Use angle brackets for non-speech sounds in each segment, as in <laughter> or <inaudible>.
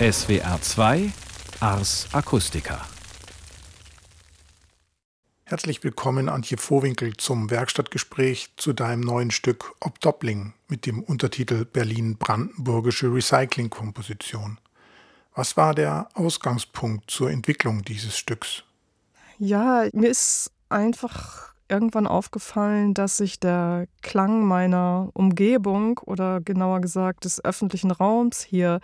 SWR 2 Ars Acustica. Herzlich willkommen, Antje Vohwinkel, zum Werkstattgespräch zu deinem neuen Stück Obdoppling mit dem Untertitel Berlin-Brandenburgische Recycling-Komposition. Was war der Ausgangspunkt zur Entwicklung dieses Stücks? Ja, mir ist einfach irgendwann aufgefallen, dass sich der Klang meiner Umgebung oder genauer gesagt des öffentlichen Raums hier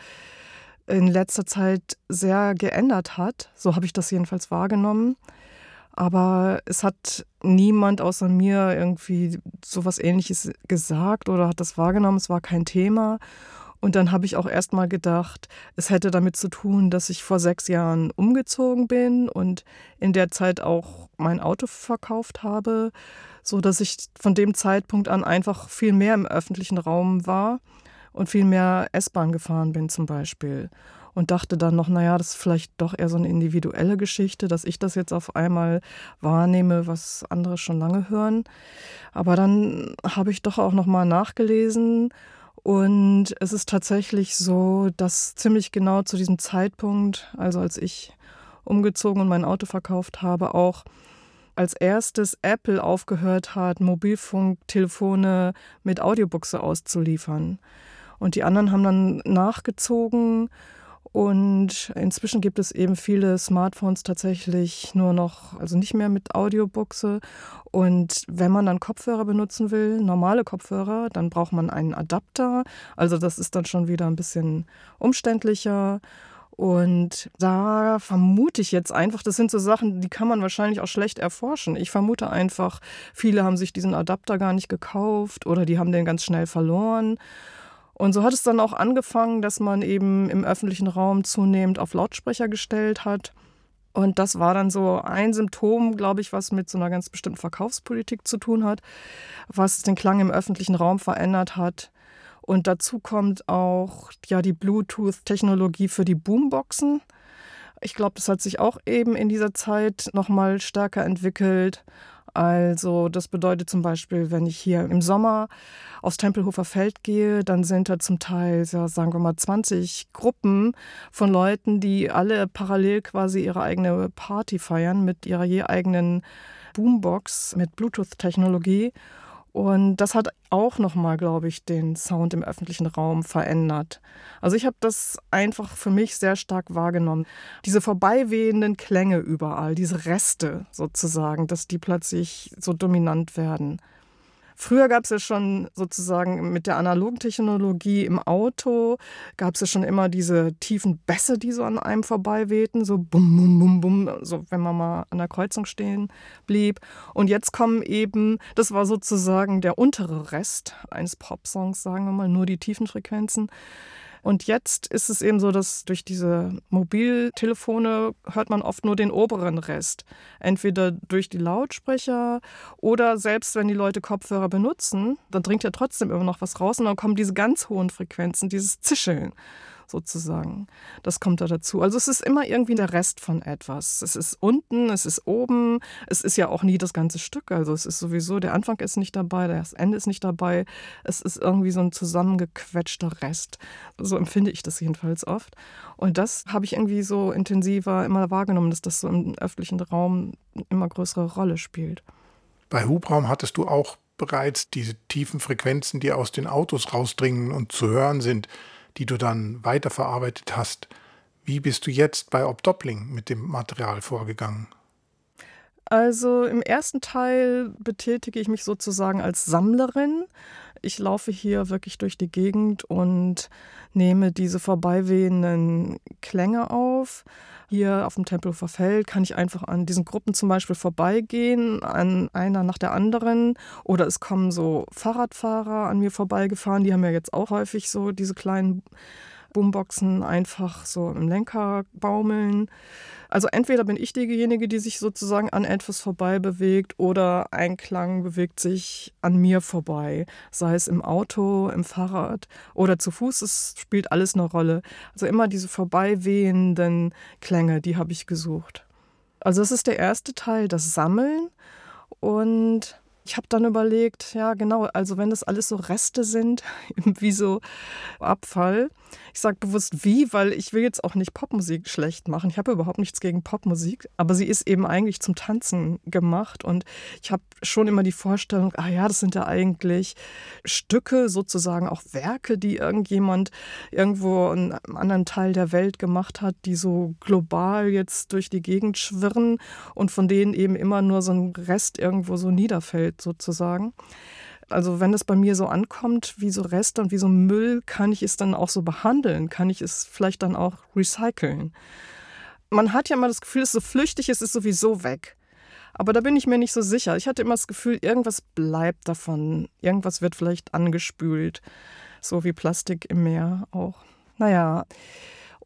in letzter Zeit sehr geändert hat. So habe ich das jedenfalls wahrgenommen. Aber es hat niemand außer mir irgendwie sowas ähnliches gesagt oder hat das wahrgenommen. Es war kein Thema. Und dann habe ich auch erst mal gedacht, es hätte damit zu tun, dass ich vor sechs Jahren umgezogen bin und in der Zeit auch mein Auto verkauft habe, so dass ich von dem Zeitpunkt an einfach viel mehr im öffentlichen Raum war und viel mehr S-Bahn gefahren bin zum Beispiel und dachte dann noch, naja, das ist vielleicht doch eher so eine individuelle Geschichte, dass ich das jetzt auf einmal wahrnehme, was andere schon lange hören. Aber dann habe ich doch auch noch mal nachgelesen und es ist tatsächlich so, dass ziemlich genau zu diesem Zeitpunkt, also als ich umgezogen und mein Auto verkauft habe, auch als erstes Apple aufgehört hat, Mobilfunktelefone mit Audiobuchse auszuliefern. Und die anderen haben dann nachgezogen und inzwischen gibt es eben viele Smartphones tatsächlich nur noch, also nicht mehr mit Audiobuchse. Und wenn man dann Kopfhörer benutzen will, normale Kopfhörer, dann braucht man einen Adapter. Also das ist dann schon wieder ein bisschen umständlicher. Und da vermute ich jetzt einfach, das sind so Sachen, die kann man wahrscheinlich auch schlecht erforschen. Ich vermute einfach, viele haben sich diesen Adapter gar nicht gekauft oder die haben den ganz schnell verloren. Und so hat es dann auch angefangen, dass man eben im öffentlichen Raum zunehmend auf Lautsprecher gestellt hat. Und das war dann so ein Symptom, glaube ich, was mit so einer ganz bestimmten Verkaufspolitik zu tun hat, was den Klang im öffentlichen Raum verändert hat. Und dazu kommt auch ja die Bluetooth-Technologie für die Boomboxen. Ich glaube, das hat sich auch eben in dieser Zeit noch mal stärker entwickelt. Also das bedeutet zum Beispiel, wenn ich hier im Sommer aufs Tempelhofer Feld gehe, dann sind da zum Teil, ja, sagen wir mal, 20 Gruppen von Leuten, die alle parallel quasi ihre eigene Party feiern mit ihrer je eigenen Boombox mit Bluetooth-Technologie. Und das hat auch nochmal, glaube ich, den Sound im öffentlichen Raum verändert. Also ich habe das einfach für mich sehr stark wahrgenommen. Diese vorbeiwehenden Klänge überall, diese Reste sozusagen, dass die plötzlich so dominant werden. Früher gab es ja schon sozusagen mit der analogen Technologie im Auto, gab es ja schon immer diese tiefen Bässe, die so an einem vorbei wehten, so bum, bum, bum, bum, so wenn man mal an der Kreuzung stehen blieb. Und jetzt kommen eben, das war sozusagen der untere Rest eines Popsongs, sagen wir mal, nur die tiefen Frequenzen. Und jetzt ist es eben so, dass durch diese Mobiltelefone hört man oft nur den oberen Rest. Entweder durch die Lautsprecher oder selbst wenn die Leute Kopfhörer benutzen, dann dringt ja trotzdem immer noch was raus und dann kommen diese ganz hohen Frequenzen, dieses Zischeln sozusagen. Das kommt da dazu. Also es ist immer irgendwie der Rest von etwas. Es ist unten, es ist oben, es ist ja auch nie das ganze Stück. Also es ist sowieso, der Anfang ist nicht dabei, das Ende ist nicht dabei. Es ist irgendwie so ein zusammengequetschter Rest. So empfinde ich das jedenfalls oft. Und das habe ich irgendwie so intensiver immer wahrgenommen, dass das so im öffentlichen Raum immer größere Rolle spielt. Bei Hubraum hattest du auch bereits diese tiefen Frequenzen, die aus den Autos rausdringen und zu hören sind die du dann weiterverarbeitet hast. Wie bist du jetzt bei Obdoppling mit dem Material vorgegangen? Also im ersten Teil betätige ich mich sozusagen als Sammlerin. Ich laufe hier wirklich durch die Gegend und nehme diese vorbeiwehenden Klänge auf. Hier auf dem Tempelhofer Feld kann ich einfach an diesen Gruppen zum Beispiel vorbeigehen, an einer nach der anderen. Oder es kommen so Fahrradfahrer an mir vorbeigefahren, die haben ja jetzt auch häufig so diese kleinen Boomboxen einfach so im Lenker baumeln. Also entweder bin ich diejenige, die sich sozusagen an etwas vorbei bewegt oder ein Klang bewegt sich an mir vorbei, sei es im Auto, im Fahrrad oder zu Fuß, es spielt alles eine Rolle. Also immer diese vorbeiwehenden Klänge, die habe ich gesucht. Also das ist der erste Teil, das Sammeln und ich habe dann überlegt, ja genau, also wenn das alles so Reste sind, <laughs> wie so Abfall. Ich sage bewusst wie, weil ich will jetzt auch nicht Popmusik schlecht machen. Ich habe überhaupt nichts gegen Popmusik, aber sie ist eben eigentlich zum Tanzen gemacht und ich habe schon immer die Vorstellung, ah ja, das sind ja eigentlich Stücke, sozusagen auch Werke, die irgendjemand irgendwo in einem anderen Teil der Welt gemacht hat, die so global jetzt durch die Gegend schwirren und von denen eben immer nur so ein Rest irgendwo so niederfällt sozusagen. Also wenn es bei mir so ankommt, wie so Reste und wie so Müll, kann ich es dann auch so behandeln? Kann ich es vielleicht dann auch recyceln? Man hat ja immer das Gefühl, es ist so flüchtig, es ist sowieso weg. Aber da bin ich mir nicht so sicher. Ich hatte immer das Gefühl, irgendwas bleibt davon. Irgendwas wird vielleicht angespült. So wie Plastik im Meer auch. Naja,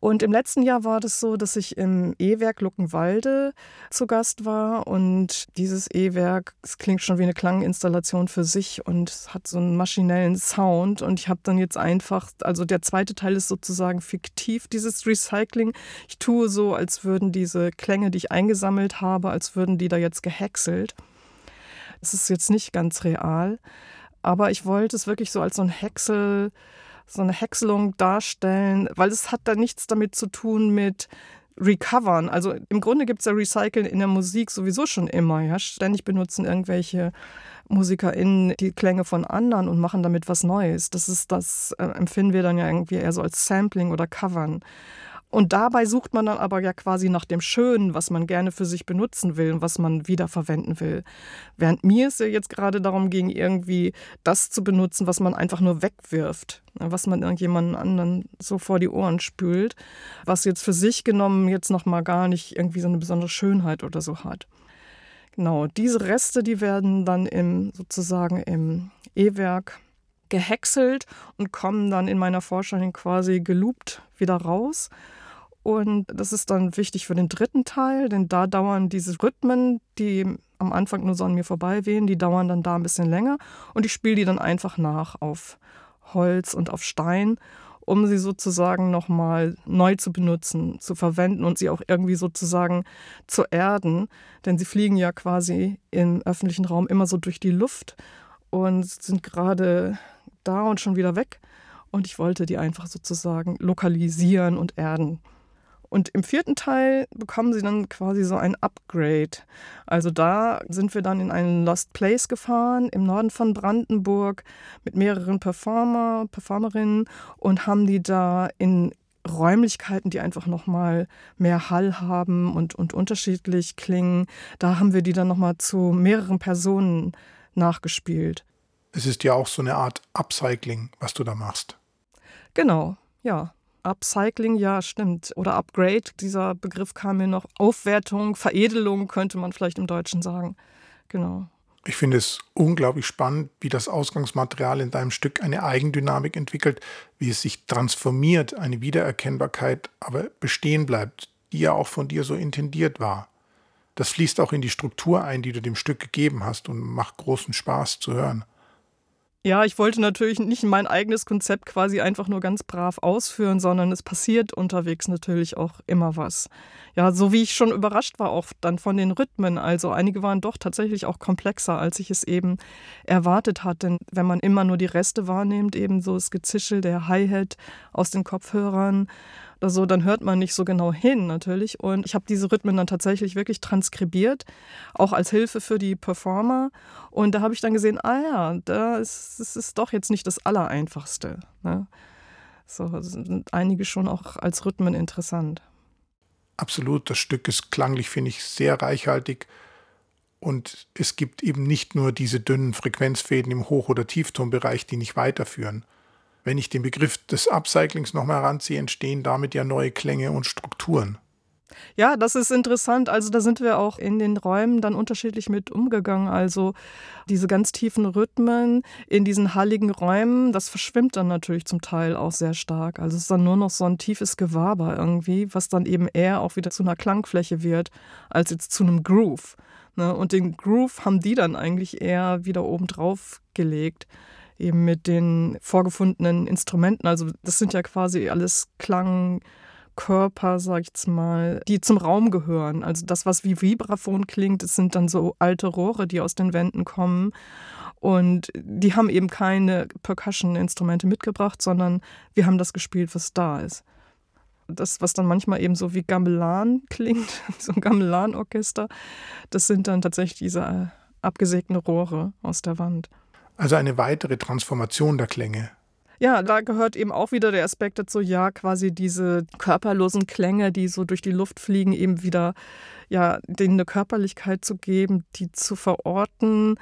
und im letzten Jahr war das so, dass ich im E-Werk Luckenwalde zu Gast war. Und dieses E-Werk, es klingt schon wie eine Klanginstallation für sich und hat so einen maschinellen Sound. Und ich habe dann jetzt einfach, also der zweite Teil ist sozusagen fiktiv, dieses Recycling. Ich tue so, als würden diese Klänge, die ich eingesammelt habe, als würden die da jetzt gehäckselt. Es ist jetzt nicht ganz real. Aber ich wollte es wirklich so als so ein Häcksel so eine Häckselung darstellen, weil es hat da nichts damit zu tun mit Recovern. Also im Grunde gibt es ja Recyceln in der Musik sowieso schon immer. Ja? Ständig benutzen irgendwelche MusikerInnen die Klänge von anderen und machen damit was Neues. Das ist das, äh, empfinden wir dann ja irgendwie eher so als Sampling oder Covern. Und dabei sucht man dann aber ja quasi nach dem Schönen, was man gerne für sich benutzen will und was man wiederverwenden will. Während mir es ja jetzt gerade darum ging, irgendwie das zu benutzen, was man einfach nur wegwirft, ne, was man irgendjemanden anderen so vor die Ohren spült, was jetzt für sich genommen jetzt nochmal gar nicht irgendwie so eine besondere Schönheit oder so hat. Genau, diese Reste, die werden dann im sozusagen im E-Werk gehäckselt und kommen dann in meiner Vorstellung quasi geloopt wieder raus. Und das ist dann wichtig für den dritten Teil, denn da dauern diese Rhythmen, die am Anfang nur so an mir vorbei wehen, die dauern dann da ein bisschen länger. Und ich spiele die dann einfach nach auf Holz und auf Stein, um sie sozusagen nochmal neu zu benutzen, zu verwenden und sie auch irgendwie sozusagen zu erden. Denn sie fliegen ja quasi im öffentlichen Raum immer so durch die Luft und sind gerade da und schon wieder weg. Und ich wollte die einfach sozusagen lokalisieren und erden. Und im vierten Teil bekommen sie dann quasi so ein Upgrade. Also da sind wir dann in einen Lost Place gefahren im Norden von Brandenburg mit mehreren Performer, Performerinnen und haben die da in Räumlichkeiten, die einfach nochmal mehr Hall haben und, und unterschiedlich klingen. Da haben wir die dann nochmal zu mehreren Personen nachgespielt. Es ist ja auch so eine Art Upcycling, was du da machst. Genau, ja. Upcycling, ja, stimmt. Oder Upgrade, dieser Begriff kam mir noch. Aufwertung, Veredelung könnte man vielleicht im Deutschen sagen. Genau. Ich finde es unglaublich spannend, wie das Ausgangsmaterial in deinem Stück eine Eigendynamik entwickelt, wie es sich transformiert, eine Wiedererkennbarkeit aber bestehen bleibt, die ja auch von dir so intendiert war. Das fließt auch in die Struktur ein, die du dem Stück gegeben hast und macht großen Spaß zu hören. Ja, ich wollte natürlich nicht mein eigenes Konzept quasi einfach nur ganz brav ausführen, sondern es passiert unterwegs natürlich auch immer was. Ja, so wie ich schon überrascht war auch dann von den Rhythmen. Also einige waren doch tatsächlich auch komplexer, als ich es eben erwartet hatte. Denn wenn man immer nur die Reste wahrnimmt, eben so das Gezischel der Hi-Hat aus den Kopfhörern oder so, dann hört man nicht so genau hin natürlich. Und ich habe diese Rhythmen dann tatsächlich wirklich transkribiert, auch als Hilfe für die Performer. Und da habe ich dann gesehen, ah ja, das, ist doch jetzt nicht das Allereinfachste. Ne? So sind einige schon auch als Rhythmen interessant. Absolut, das Stück ist klanglich, finde ich, sehr reichhaltig. Und es gibt eben nicht nur diese dünnen Frequenzfäden im Hoch- oder Tieftonbereich, die nicht weiterführen. Wenn ich den Begriff des Upcyclings nochmal heranziehe, entstehen damit ja neue Klänge und Strukturen. Ja, das ist interessant. Also da sind wir auch in den Räumen dann unterschiedlich mit umgegangen. Also diese ganz tiefen Rhythmen in diesen halligen Räumen, das verschwimmt dann natürlich zum Teil auch sehr stark. Also es ist dann nur noch so ein tiefes Gewaber irgendwie, was dann eben eher auch wieder zu einer Klangfläche wird, als jetzt zu einem Groove. Ne? Und den Groove haben die dann eigentlich eher wieder oben drauf gelegt eben mit den vorgefundenen Instrumenten. Also das sind ja quasi alles Klang. Körper, sag ich jetzt mal, die zum Raum gehören. Also das, was wie Vibraphon klingt, das sind dann so alte Rohre, die aus den Wänden kommen. Und die haben eben keine Percussion-Instrumente mitgebracht, sondern wir haben das gespielt, was da ist. Das, was dann manchmal eben so wie Gamelan klingt, <laughs> so ein Gamelan-Orchester, das sind dann tatsächlich diese äh, abgesägten Rohre aus der Wand. Also eine weitere Transformation der Klänge. Ja, da gehört eben auch wieder der Aspekt dazu, ja, quasi diese körperlosen Klänge, die so durch die Luft fliegen, eben wieder, ja, denen eine Körperlichkeit zu geben, die zu verorten,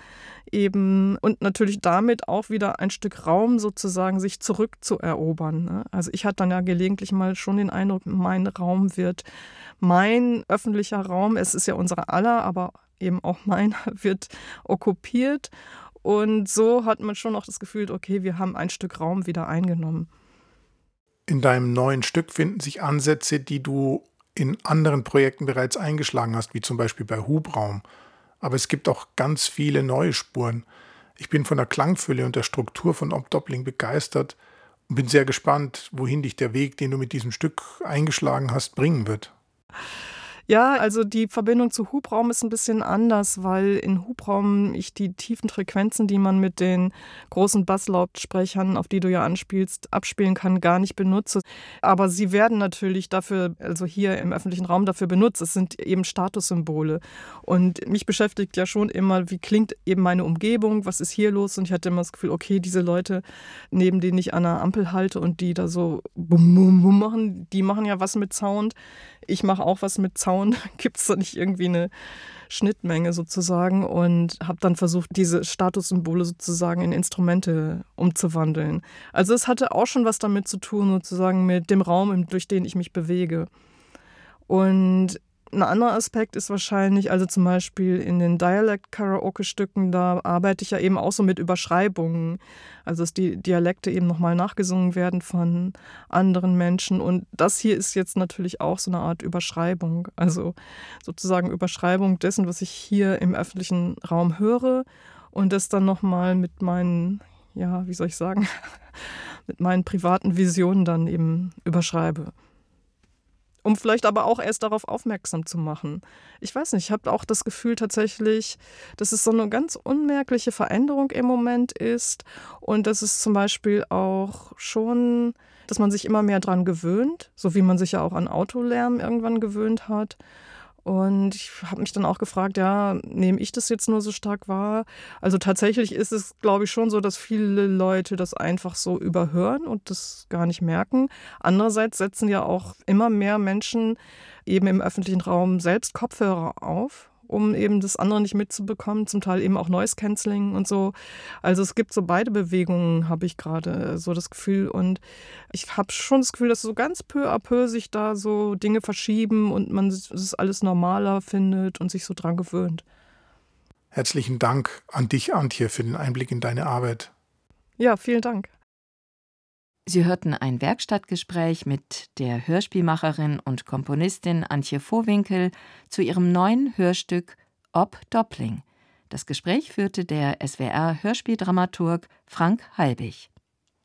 eben und natürlich damit auch wieder ein Stück Raum sozusagen sich zurückzuerobern. Ne? Also ich hatte dann ja gelegentlich mal schon den Eindruck, mein Raum wird mein öffentlicher Raum, es ist ja unser aller, aber eben auch <laughs> meiner, wird okkupiert und so hat man schon auch das Gefühl, okay, wir haben ein Stück Raum wieder eingenommen. In deinem neuen Stück finden sich Ansätze, die du in anderen Projekten bereits eingeschlagen hast, wie zum Beispiel bei Hubraum. Aber es gibt auch ganz viele neue Spuren. Ich bin von der Klangfülle und der Struktur von Obdoppling begeistert und bin sehr gespannt, wohin dich der Weg, den du mit diesem Stück eingeschlagen hast, bringen wird. Ja, also die Verbindung zu Hubraum ist ein bisschen anders, weil in Hubraum ich die tiefen Frequenzen, die man mit den großen Basslautsprechern, auf die du ja anspielst, abspielen kann, gar nicht benutze. Aber sie werden natürlich dafür, also hier im öffentlichen Raum dafür benutzt. Es sind eben Statussymbole. Und mich beschäftigt ja schon immer, wie klingt eben meine Umgebung, was ist hier los? Und ich hatte immer das Gefühl, okay, diese Leute, neben denen ich an der Ampel halte und die da so bum, bum, bum machen, die machen ja was mit Sound. Ich mache auch was mit schauen, gibt es <laughs> da nicht irgendwie eine Schnittmenge sozusagen und habe dann versucht, diese Statussymbole sozusagen in Instrumente umzuwandeln. Also es hatte auch schon was damit zu tun, sozusagen mit dem Raum, durch den ich mich bewege. Und ein anderer Aspekt ist wahrscheinlich, also zum Beispiel in den Dialekt-Karaoke-Stücken, da arbeite ich ja eben auch so mit Überschreibungen. Also dass die Dialekte eben nochmal nachgesungen werden von anderen Menschen. Und das hier ist jetzt natürlich auch so eine Art Überschreibung. Also sozusagen Überschreibung dessen, was ich hier im öffentlichen Raum höre und das dann nochmal mit meinen, ja, wie soll ich sagen, <laughs> mit meinen privaten Visionen dann eben überschreibe um vielleicht aber auch erst darauf aufmerksam zu machen. Ich weiß nicht, ich habe auch das Gefühl tatsächlich, dass es so eine ganz unmerkliche Veränderung im Moment ist und dass es zum Beispiel auch schon, dass man sich immer mehr daran gewöhnt, so wie man sich ja auch an Autolärm irgendwann gewöhnt hat. Und ich habe mich dann auch gefragt, ja, nehme ich das jetzt nur so stark wahr? Also tatsächlich ist es, glaube ich, schon so, dass viele Leute das einfach so überhören und das gar nicht merken. Andererseits setzen ja auch immer mehr Menschen eben im öffentlichen Raum selbst Kopfhörer auf um eben das andere nicht mitzubekommen, zum Teil eben auch Noise Cancelling und so. Also es gibt so beide Bewegungen, habe ich gerade so das Gefühl. Und ich habe schon das Gefühl, dass so ganz peu à peu sich da so Dinge verschieben und man es alles normaler findet und sich so dran gewöhnt. Herzlichen Dank an dich, Antje, für den Einblick in deine Arbeit. Ja, vielen Dank. Sie hörten ein Werkstattgespräch mit der Hörspielmacherin und Komponistin Antje Vohwinkel zu ihrem neuen Hörstück Ob Doppling. Das Gespräch führte der SWR Hörspieldramaturg Frank Halbig.